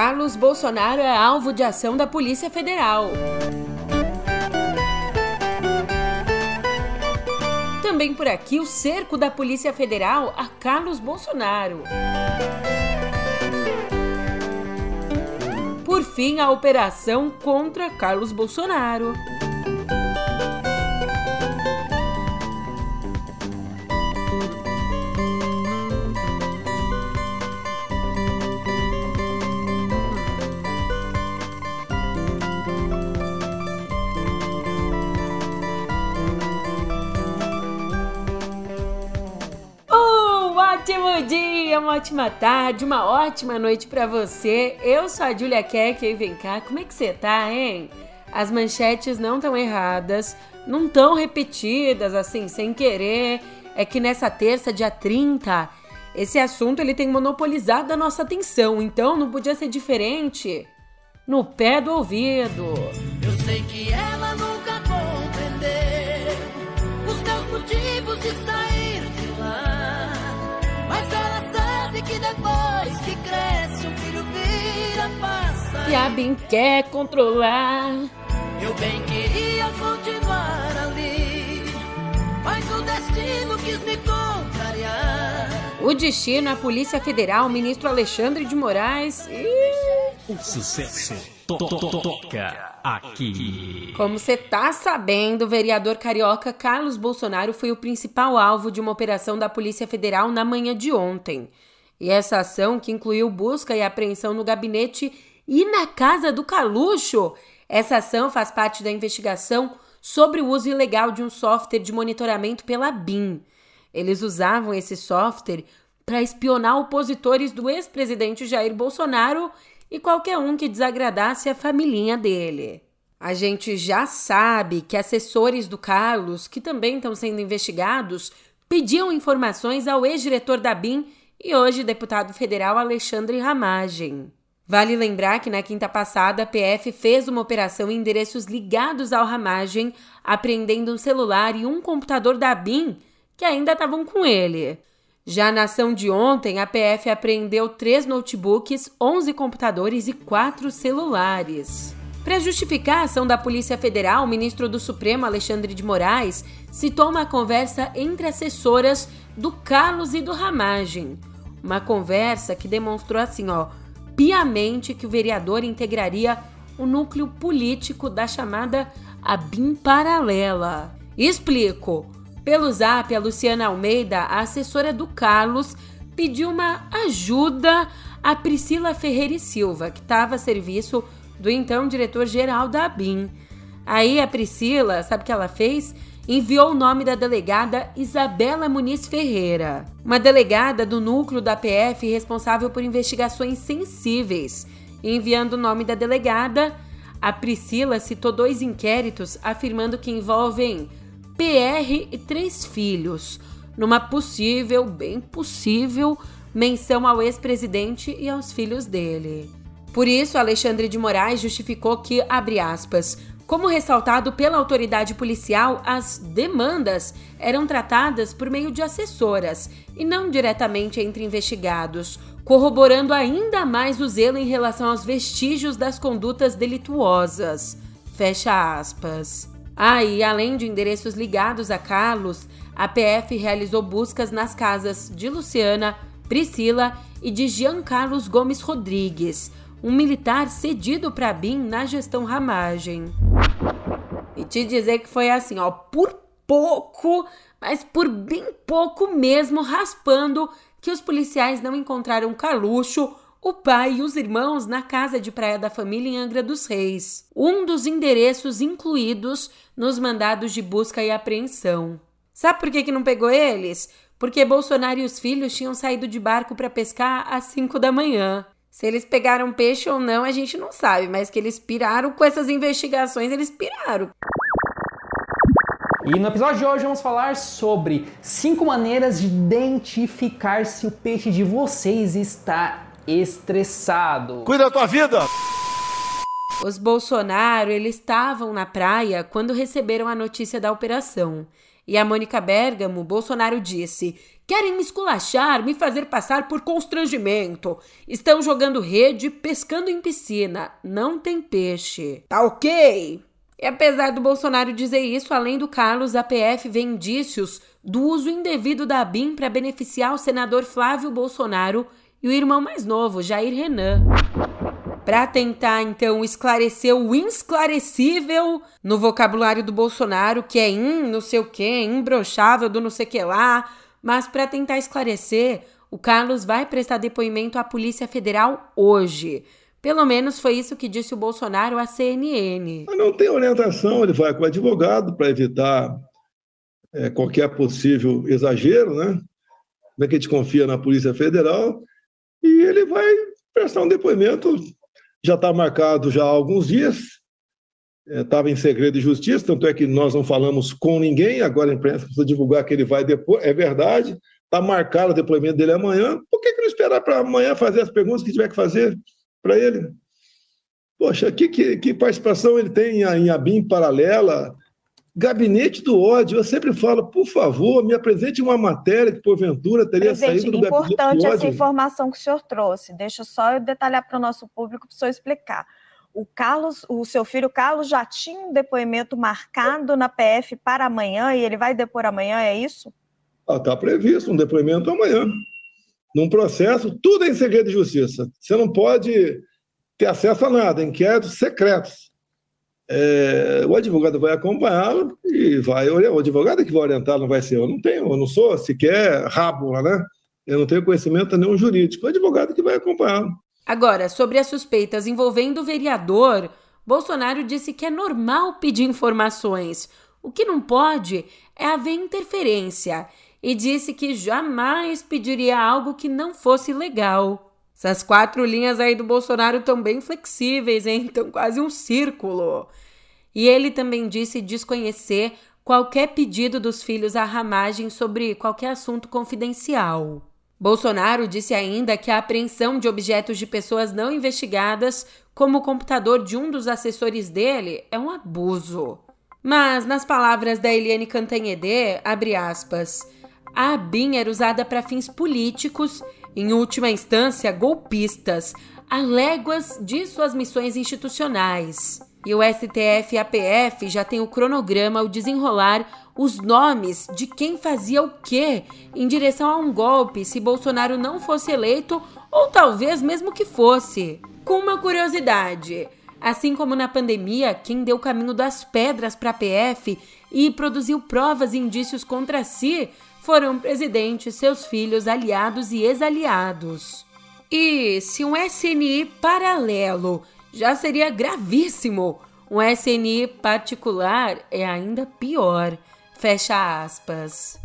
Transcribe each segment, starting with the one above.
Carlos Bolsonaro é alvo de ação da Polícia Federal. Também por aqui o cerco da Polícia Federal a Carlos Bolsonaro. Por fim, a operação contra Carlos Bolsonaro. Ótimo dia, uma ótima tarde, uma ótima noite para você. Eu sou a Julia Keck e vem cá, como é que você tá, hein? As manchetes não estão erradas, não estão repetidas assim, sem querer. É que nessa terça, dia 30, esse assunto ele tem monopolizado a nossa atenção, então não podia ser diferente. No pé do ouvido. Eu sei que ela depois que cresce, o filho vira passa. E a Bim quer controlar. Eu bem queria continuar ali, mas o destino quis me contrariar. O destino, a Polícia Federal, o ministro Alexandre de Moraes e. O sucesso to to to toca aqui. Como você tá sabendo, o vereador carioca Carlos Bolsonaro foi o principal alvo de uma operação da Polícia Federal na manhã de ontem. E essa ação, que incluiu busca e apreensão no gabinete e na casa do Caluxo, essa ação faz parte da investigação sobre o uso ilegal de um software de monitoramento pela BIM. Eles usavam esse software para espionar opositores do ex-presidente Jair Bolsonaro e qualquer um que desagradasse a família dele. A gente já sabe que assessores do Carlos, que também estão sendo investigados, pediam informações ao ex-diretor da BIM e hoje deputado federal Alexandre Ramagem. Vale lembrar que na quinta passada a PF fez uma operação em endereços ligados ao Ramagem, apreendendo um celular e um computador da BIM que ainda estavam com ele. Já na ação de ontem, a PF apreendeu três notebooks, 11 computadores e quatro celulares. Para justificar a ação da Polícia Federal, o ministro do Supremo, Alexandre de Moraes, citou uma conversa entre assessoras do Carlos e do Ramagem. Uma conversa que demonstrou assim, ó, piamente que o vereador integraria o núcleo político da chamada ABIM paralela. Explico. Pelo zap, a Luciana Almeida, a assessora do Carlos, pediu uma ajuda a Priscila Ferreira e Silva, que estava a serviço do então diretor-geral da ABIN. Aí a Priscila, sabe o que ela fez? Enviou o nome da delegada Isabela Muniz Ferreira, uma delegada do núcleo da PF responsável por investigações sensíveis. Enviando o nome da delegada, a Priscila citou dois inquéritos afirmando que envolvem PR e três filhos, numa possível, bem possível, menção ao ex-presidente e aos filhos dele. Por isso, Alexandre de Moraes justificou que, abre aspas, como ressaltado pela autoridade policial, as demandas eram tratadas por meio de assessoras e não diretamente entre investigados, corroborando ainda mais o zelo em relação aos vestígios das condutas delituosas. Fecha aspas. Ah, e além de endereços ligados a Carlos, a PF realizou buscas nas casas de Luciana, Priscila e de Jean Carlos Gomes Rodrigues, um militar cedido para BIM na gestão Ramagem. E te dizer que foi assim, ó, por pouco, mas por bem pouco mesmo, raspando, que os policiais não encontraram Carluxo o pai e os irmãos na casa de praia da família em Angra dos Reis, um dos endereços incluídos nos mandados de busca e apreensão. Sabe por que, que não pegou eles? Porque Bolsonaro e os filhos tinham saído de barco para pescar às 5 da manhã. Se eles pegaram peixe ou não, a gente não sabe, mas que eles piraram com essas investigações, eles piraram. E no episódio de hoje vamos falar sobre 5 maneiras de identificar se o peixe de vocês está estressado. Cuida da tua vida! Os Bolsonaro, eles estavam na praia quando receberam a notícia da operação. E a Mônica Bergamo, Bolsonaro disse: Querem me esculachar, me fazer passar por constrangimento. Estão jogando rede, pescando em piscina. Não tem peixe. Tá ok? E apesar do Bolsonaro dizer isso, além do Carlos, a PF vê indícios do uso indevido da BIM para beneficiar o senador Flávio Bolsonaro e o irmão mais novo, Jair Renan. Para tentar então esclarecer o insclarecível no vocabulário do Bolsonaro, que é in, não sei o que, imbrochável do não sei que lá, mas para tentar esclarecer, o Carlos vai prestar depoimento à Polícia Federal hoje. Pelo menos foi isso que disse o Bolsonaro à CNN. Não tem orientação, ele vai com o advogado para evitar é, qualquer possível exagero, né? Como é que a gente confia na Polícia Federal? E ele vai prestar um depoimento, já está marcado já há alguns dias, estava é, em segredo de justiça, tanto é que nós não falamos com ninguém, agora a imprensa precisa divulgar que ele vai depois, é verdade, está marcado o depoimento dele amanhã, por que, que não esperar para amanhã fazer as perguntas que tiver que fazer para ele? Poxa, que, que, que, participação ele tem em ABIM paralela? Gabinete do ódio, eu sempre falo, por favor, me apresente uma matéria que porventura teria Presidente, saído do gabinete do ódio. Importante essa informação que o senhor trouxe. Deixa só eu detalhar para o nosso público para o senhor explicar o Carlos, o seu filho Carlos já tinha um depoimento marcado na PF para amanhã e ele vai depor amanhã, é isso? Está ah, previsto um depoimento amanhã. Num processo, tudo é em segredo de justiça. Você não pode ter acesso a nada, inquéritos secretos. É, o advogado vai acompanhá-lo e vai olhar. O advogado é que vai orientar, não vai ser eu. Não tenho, eu não sou sequer rábula, né? Eu não tenho conhecimento nenhum jurídico. O advogado que vai acompanhá-lo. Agora, sobre as suspeitas envolvendo o vereador, Bolsonaro disse que é normal pedir informações. O que não pode é haver interferência e disse que jamais pediria algo que não fosse legal. Essas quatro linhas aí do Bolsonaro estão bem flexíveis, hein? Estão quase um círculo. E ele também disse desconhecer qualquer pedido dos filhos à ramagem sobre qualquer assunto confidencial. Bolsonaro disse ainda que a apreensão de objetos de pessoas não investigadas, como o computador de um dos assessores dele, é um abuso. Mas, nas palavras da Eliane Cantanhede, abre aspas, a ABIN era usada para fins políticos, em última instância golpistas, a léguas de suas missões institucionais. E o STF e a PF já tem o cronograma ao desenrolar os nomes de quem fazia o quê em direção a um golpe se Bolsonaro não fosse eleito ou talvez mesmo que fosse. Com uma curiosidade, assim como na pandemia, quem deu o caminho das pedras para a PF e produziu provas e indícios contra si foram o presidente, seus filhos, aliados e ex-aliados. E se um SNI paralelo já seria gravíssimo, um SNI particular é ainda pior. Fecha aspas.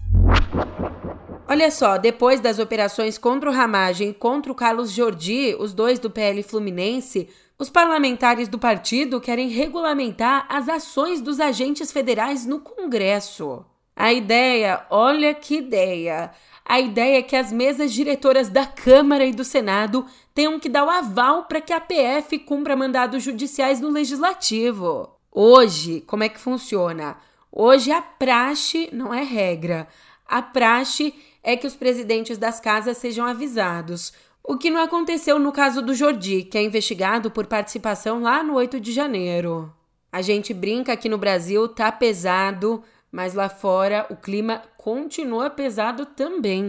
Olha só, depois das operações contra o Ramagem e contra o Carlos Jordi, os dois do PL Fluminense, os parlamentares do partido querem regulamentar as ações dos agentes federais no Congresso. A ideia, olha que ideia! A ideia é que as mesas diretoras da Câmara e do Senado tenham que dar o aval para que a PF cumpra mandados judiciais no Legislativo. Hoje, como é que funciona? Hoje a praxe não é regra. A praxe é que os presidentes das casas sejam avisados. O que não aconteceu no caso do Jordi, que é investigado por participação lá no 8 de janeiro. A gente brinca que no Brasil tá pesado, mas lá fora o clima continua pesado também.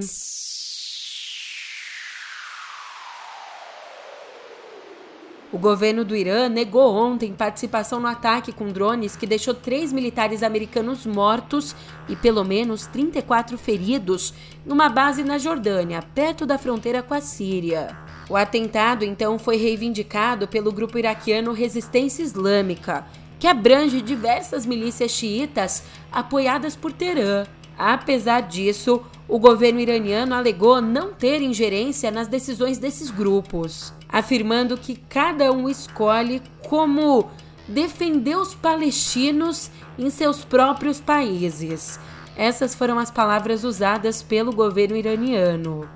O governo do Irã negou ontem participação no ataque com drones que deixou três militares americanos mortos e pelo menos 34 feridos numa base na Jordânia, perto da fronteira com a Síria. O atentado então foi reivindicado pelo grupo iraquiano Resistência Islâmica, que abrange diversas milícias xiitas apoiadas por Teherã. Apesar disso, o governo iraniano alegou não ter ingerência nas decisões desses grupos, afirmando que cada um escolhe como defender os palestinos em seus próprios países. Essas foram as palavras usadas pelo governo iraniano.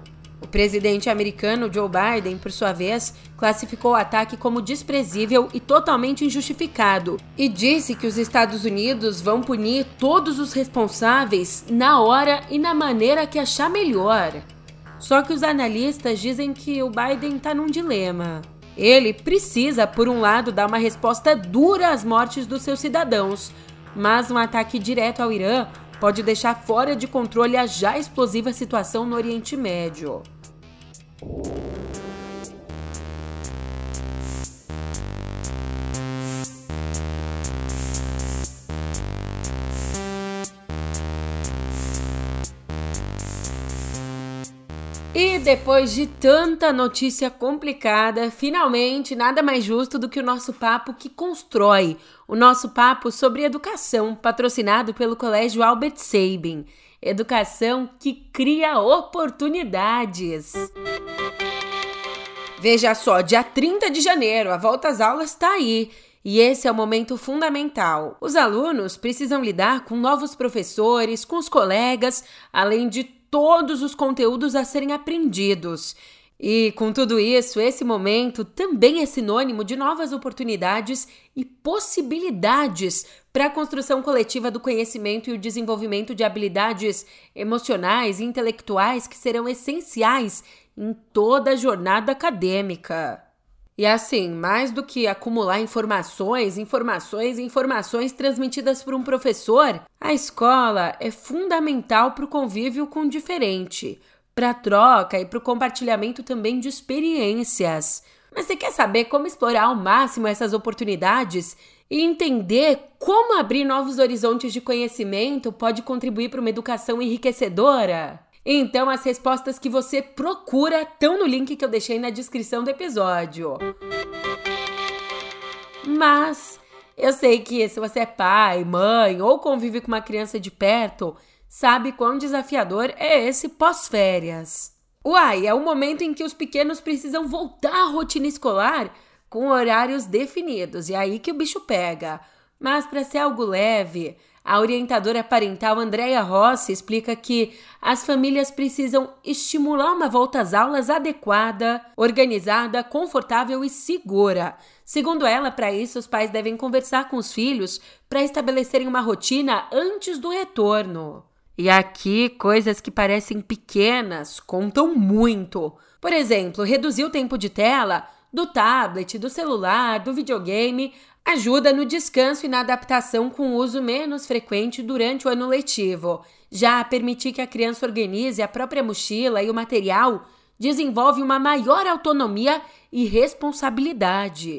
O presidente americano Joe Biden, por sua vez, classificou o ataque como desprezível e totalmente injustificado e disse que os Estados Unidos vão punir todos os responsáveis na hora e na maneira que achar melhor. Só que os analistas dizem que o Biden está num dilema. Ele precisa, por um lado, dar uma resposta dura às mortes dos seus cidadãos, mas um ataque direto ao Irã pode deixar fora de controle a já explosiva situação no Oriente Médio. E depois de tanta notícia complicada, finalmente nada mais justo do que o nosso papo que constrói, o nosso papo sobre educação, patrocinado pelo Colégio Albert Sabin. Educação que cria oportunidades. Veja só, dia 30 de janeiro, a volta às aulas está aí. E esse é o momento fundamental. Os alunos precisam lidar com novos professores, com os colegas, além de todos os conteúdos a serem aprendidos. E com tudo isso, esse momento também é sinônimo de novas oportunidades e possibilidades para a construção coletiva do conhecimento e o desenvolvimento de habilidades emocionais e intelectuais que serão essenciais em toda a jornada acadêmica. E assim, mais do que acumular informações, informações e informações transmitidas por um professor, a escola é fundamental para o convívio com o diferente, para a troca e para o compartilhamento também de experiências. Mas você quer saber como explorar ao máximo essas oportunidades e entender como abrir novos horizontes de conhecimento pode contribuir para uma educação enriquecedora? Então, as respostas que você procura estão no link que eu deixei na descrição do episódio. Mas eu sei que se você é pai, mãe ou convive com uma criança de perto, sabe quão desafiador é esse pós-férias. Uai, é o momento em que os pequenos precisam voltar à rotina escolar com horários definidos, e é aí que o bicho pega. Mas para ser algo leve, a orientadora parental Andréia Rossi explica que as famílias precisam estimular uma volta às aulas adequada, organizada, confortável e segura. Segundo ela, para isso, os pais devem conversar com os filhos para estabelecerem uma rotina antes do retorno. E aqui, coisas que parecem pequenas contam muito. Por exemplo, reduzir o tempo de tela do tablet, do celular, do videogame Ajuda no descanso e na adaptação com uso menos frequente durante o ano letivo. Já permitir que a criança organize a própria mochila e o material desenvolve uma maior autonomia e responsabilidade.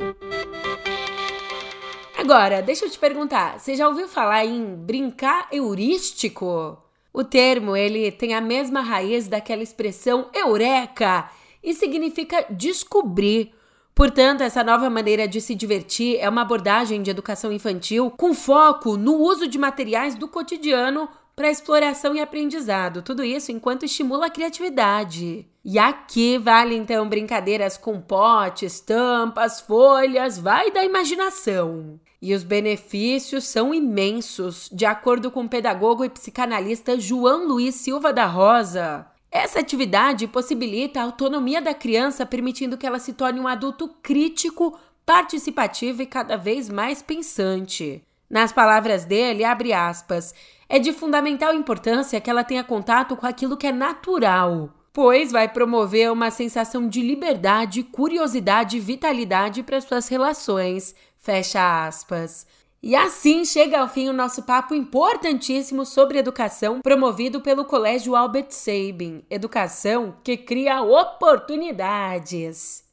Agora, deixa eu te perguntar, você já ouviu falar em brincar heurístico? O termo, ele tem a mesma raiz daquela expressão eureka e significa descobrir Portanto, essa nova maneira de se divertir é uma abordagem de educação infantil com foco no uso de materiais do cotidiano para exploração e aprendizado. Tudo isso enquanto estimula a criatividade. E aqui vale então brincadeiras com potes, tampas, folhas, vai da imaginação. E os benefícios são imensos, de acordo com o pedagogo e psicanalista João Luiz Silva da Rosa. Essa atividade possibilita a autonomia da criança, permitindo que ela se torne um adulto crítico, participativo e cada vez mais pensante. Nas palavras dele, abre aspas, é de fundamental importância que ela tenha contato com aquilo que é natural, pois vai promover uma sensação de liberdade, curiosidade e vitalidade para suas relações. Fecha aspas. E assim chega ao fim o nosso papo importantíssimo sobre educação, promovido pelo Colégio Albert Sabin. Educação que cria oportunidades.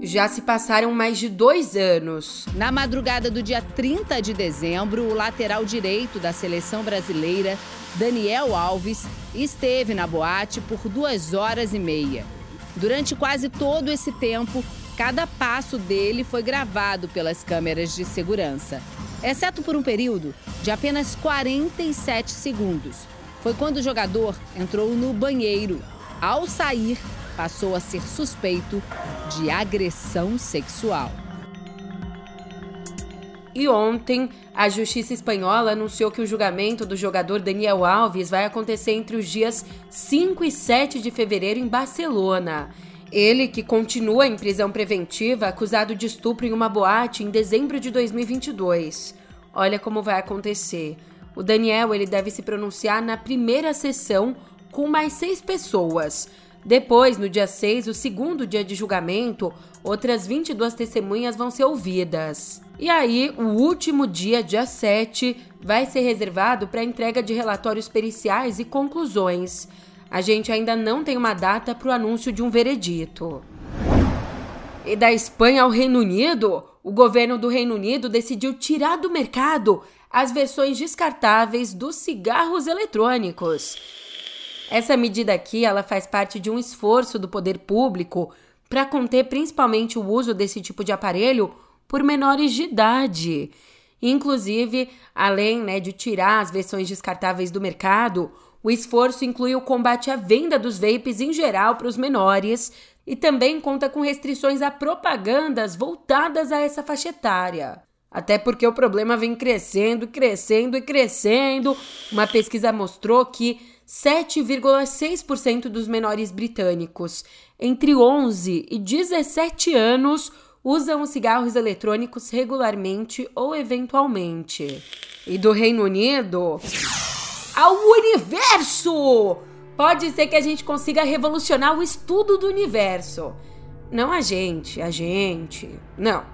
Já se passaram mais de dois anos. Na madrugada do dia 30 de dezembro, o lateral direito da seleção brasileira, Daniel Alves, esteve na boate por duas horas e meia. Durante quase todo esse tempo, cada passo dele foi gravado pelas câmeras de segurança, exceto por um período de apenas 47 segundos. Foi quando o jogador entrou no banheiro. Ao sair, passou a ser suspeito de agressão sexual. E ontem, a justiça espanhola anunciou que o julgamento do jogador Daniel Alves vai acontecer entre os dias 5 e 7 de fevereiro em Barcelona. Ele, que continua em prisão preventiva, acusado de estupro em uma boate em dezembro de 2022. Olha como vai acontecer. O Daniel ele deve se pronunciar na primeira sessão com mais seis pessoas. Depois, no dia 6, o segundo dia de julgamento, outras 22 testemunhas vão ser ouvidas. E aí, o último dia, dia 7, vai ser reservado para a entrega de relatórios periciais e conclusões. A gente ainda não tem uma data para o anúncio de um veredito. E da Espanha ao Reino Unido, o governo do Reino Unido decidiu tirar do mercado as versões descartáveis dos cigarros eletrônicos. Essa medida aqui, ela faz parte de um esforço do poder público para conter principalmente o uso desse tipo de aparelho por menores de idade. Inclusive, além né, de tirar as versões descartáveis do mercado, o esforço inclui o combate à venda dos vapes em geral para os menores e também conta com restrições a propagandas voltadas a essa faixa etária. Até porque o problema vem crescendo, crescendo e crescendo. Uma pesquisa mostrou que 7,6% dos menores britânicos entre 11 e 17 anos usam os cigarros eletrônicos regularmente ou eventualmente. E do Reino Unido ao universo! Pode ser que a gente consiga revolucionar o estudo do universo. Não a gente, a gente. Não.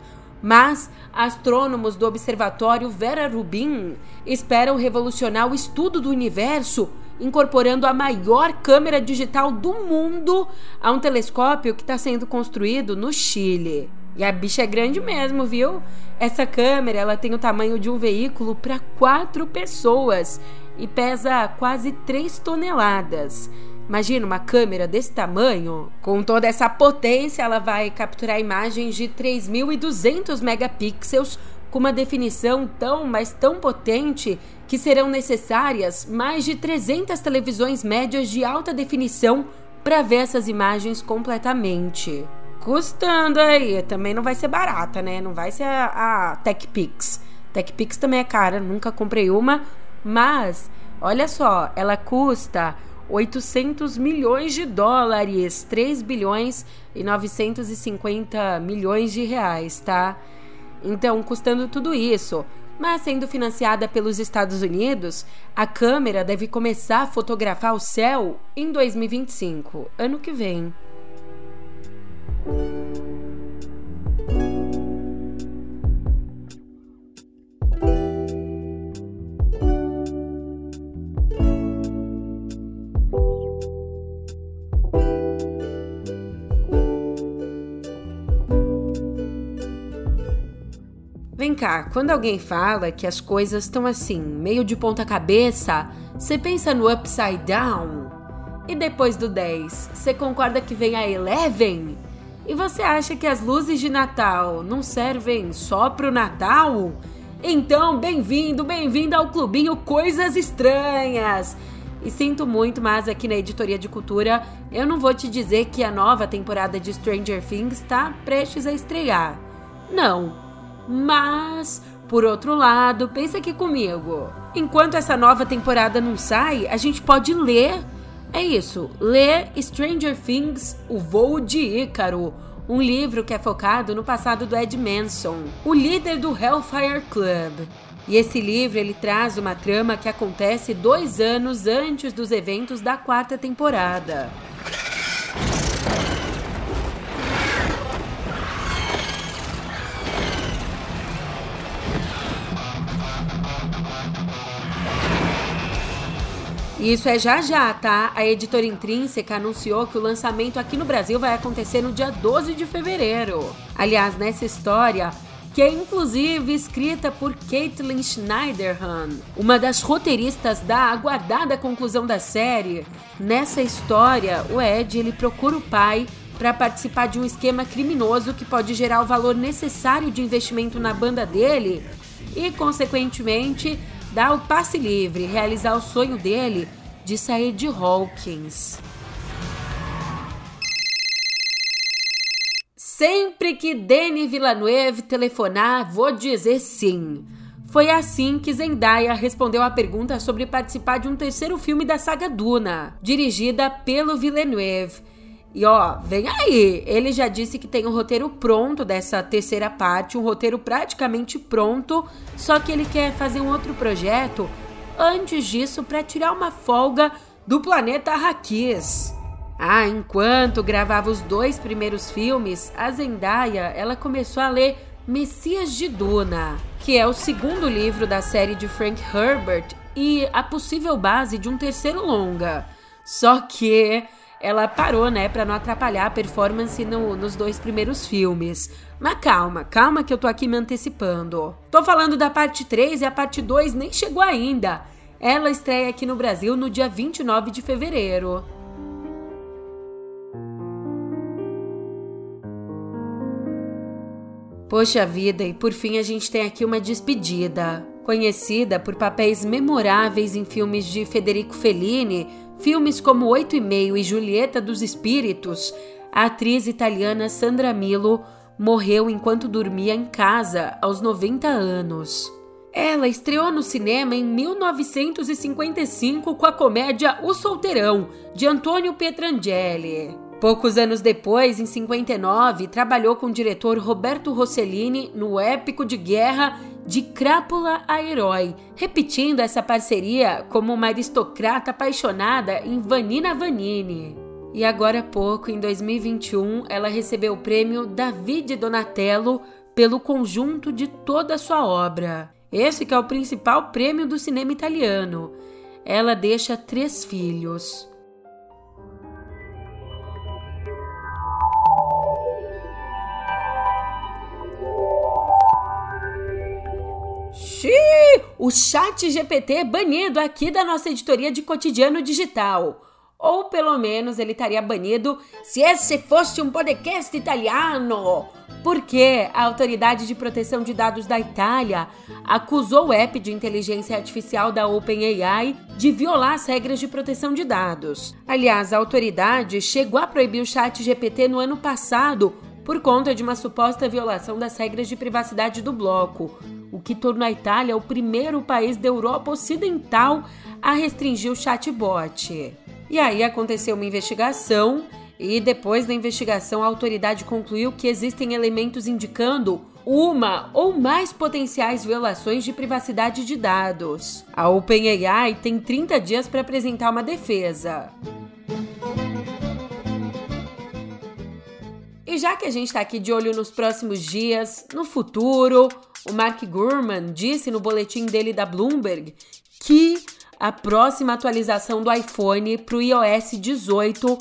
Mas astrônomos do Observatório Vera Rubin esperam revolucionar o estudo do universo incorporando a maior câmera digital do mundo a um telescópio que está sendo construído no Chile. E a bicha é grande mesmo, viu? Essa câmera ela tem o tamanho de um veículo para quatro pessoas e pesa quase 3 toneladas. Imagina uma câmera desse tamanho, com toda essa potência, ela vai capturar imagens de 3.200 megapixels com uma definição tão, mas tão potente que serão necessárias mais de 300 televisões médias de alta definição para ver essas imagens completamente. Custando aí, também não vai ser barata, né? Não vai ser a, a TechPix. TechPix também é cara, nunca comprei uma, mas olha só, ela custa 800 milhões de dólares, 3 bilhões e 950 milhões de reais, tá? Então, custando tudo isso, mas sendo financiada pelos Estados Unidos, a câmera deve começar a fotografar o céu em 2025, ano que vem. Cá, quando alguém fala que as coisas estão assim, meio de ponta cabeça, você pensa no upside down? E depois do 10, você concorda que vem a 11? E você acha que as luzes de Natal não servem só pro Natal? Então, bem-vindo, bem-vindo ao clubinho Coisas Estranhas. E sinto muito, mas aqui na Editoria de Cultura eu não vou te dizer que a nova temporada de Stranger Things está prestes a estrear. Não, mas, por outro lado, pensa aqui comigo. Enquanto essa nova temporada não sai, a gente pode ler. É isso, ler Stranger Things, O Voo de Ícaro, um livro que é focado no passado do Ed Manson, o líder do Hellfire Club. E esse livro ele traz uma trama que acontece dois anos antes dos eventos da quarta temporada. E isso é já já, tá? A editora Intrínseca anunciou que o lançamento aqui no Brasil vai acontecer no dia 12 de fevereiro. Aliás, nessa história, que é inclusive escrita por Caitlin Schneiderhan, uma das roteiristas da aguardada conclusão da série. Nessa história, o Ed ele procura o pai para participar de um esquema criminoso que pode gerar o valor necessário de investimento na banda dele e, consequentemente, dar o passe livre, realizar o sonho dele de sair de Hawkins. Sempre que Denis Villeneuve telefonar, vou dizer sim. Foi assim que Zendaya respondeu à pergunta sobre participar de um terceiro filme da saga Duna, dirigida pelo Villeneuve. E ó, vem aí! Ele já disse que tem um roteiro pronto dessa terceira parte, um roteiro praticamente pronto, só que ele quer fazer um outro projeto antes disso para tirar uma folga do planeta Arrakis. Ah, enquanto gravava os dois primeiros filmes, a Zendaya, ela começou a ler Messias de Duna que é o segundo livro da série de Frank Herbert e a possível base de um terceiro longa. Só que ela parou, né, para não atrapalhar a performance no, nos dois primeiros filmes. Mas calma, calma que eu tô aqui me antecipando. Tô falando da parte 3 e a parte 2 nem chegou ainda. Ela estreia aqui no Brasil no dia 29 de fevereiro. Poxa vida, e por fim a gente tem aqui uma despedida. Conhecida por papéis memoráveis em filmes de Federico Fellini, filmes como Oito e Meio e Julieta dos Espíritos, a atriz italiana Sandra Milo morreu enquanto dormia em casa aos 90 anos. Ela estreou no cinema em 1955 com a comédia O Solteirão, de Antônio Petrangeli. Poucos anos depois, em 59, trabalhou com o diretor Roberto Rossellini no épico de guerra De Crápula a Herói, repetindo essa parceria como uma aristocrata apaixonada em Vanina Vanini. E agora há pouco, em 2021, ela recebeu o prêmio David Donatello pelo conjunto de toda a sua obra. Esse que é o principal prêmio do cinema italiano. Ela deixa três filhos. Xiii, o chat GPT é banido aqui da nossa editoria de cotidiano digital. Ou pelo menos ele estaria banido se esse fosse um podcast italiano. Porque a Autoridade de Proteção de Dados da Itália acusou o app de inteligência artificial da OpenAI de violar as regras de proteção de dados. Aliás, a autoridade chegou a proibir o chat GPT no ano passado por conta de uma suposta violação das regras de privacidade do bloco, o que tornou a Itália o primeiro país da Europa Ocidental a restringir o chatbot. E aí aconteceu uma investigação, e depois da investigação, a autoridade concluiu que existem elementos indicando uma ou mais potenciais violações de privacidade de dados. A OpenAI tem 30 dias para apresentar uma defesa. E já que a gente está aqui de olho nos próximos dias, no futuro, o Mark Gurman disse no boletim dele da Bloomberg que a próxima atualização do iPhone para o iOS 18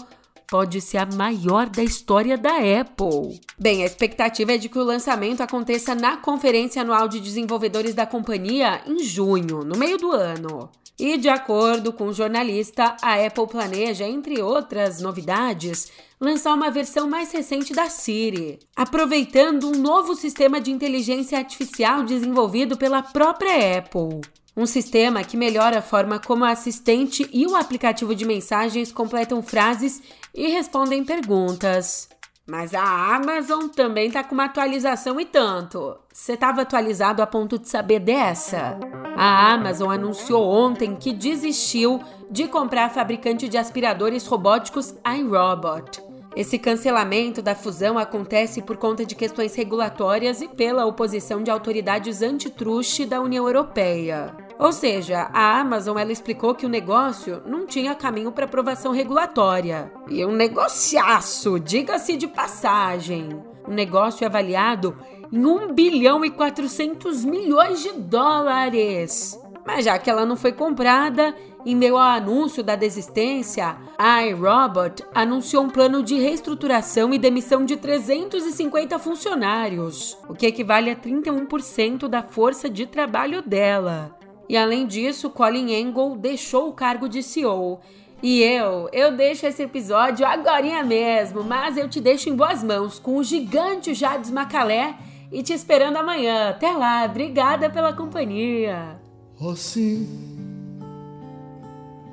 pode ser a maior da história da Apple. Bem, a expectativa é de que o lançamento aconteça na Conferência Anual de Desenvolvedores da companhia em junho, no meio do ano. E de acordo com o jornalista, a Apple planeja, entre outras novidades, lançar uma versão mais recente da Siri, aproveitando um novo sistema de inteligência artificial desenvolvido pela própria Apple. Um sistema que melhora a forma como a assistente e o aplicativo de mensagens completam frases e respondem perguntas. Mas a Amazon também está com uma atualização e tanto. Você estava atualizado a ponto de saber dessa? A Amazon anunciou ontem que desistiu de comprar a fabricante de aspiradores robóticos iRobot. Esse cancelamento da fusão acontece por conta de questões regulatórias e pela oposição de autoridades antitruste da União Europeia. Ou seja, a Amazon ela explicou que o negócio não tinha caminho para aprovação regulatória. E um negociaço, diga-se de passagem. Um negócio avaliado em 1 bilhão e 400 milhões de dólares. Mas já que ela não foi comprada, em meio ao anúncio da desistência, a iRobot anunciou um plano de reestruturação e demissão de 350 funcionários, o que equivale a 31% da força de trabalho dela. E além disso, Colin Angle deixou o cargo de CEO. E eu, eu deixo esse episódio agora mesmo, mas eu te deixo em boas mãos com o gigante Jades Macalé e te esperando amanhã. Até lá, obrigada pela companhia. Oh, sim,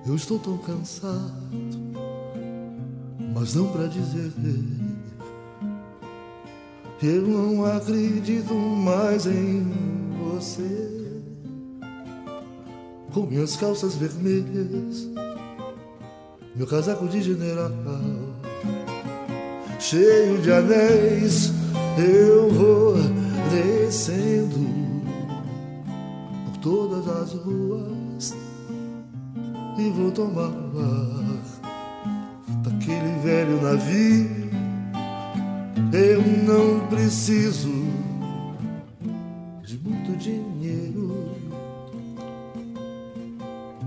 eu estou tão cansado, mas não para dizer Eu não acredito mais em você. Com minhas calças vermelhas, meu casaco de general, cheio de anéis, eu vou descendo por todas as ruas e vou tomar daquele velho navio. Eu não preciso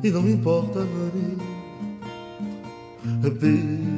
e não me importa, honey. Baby,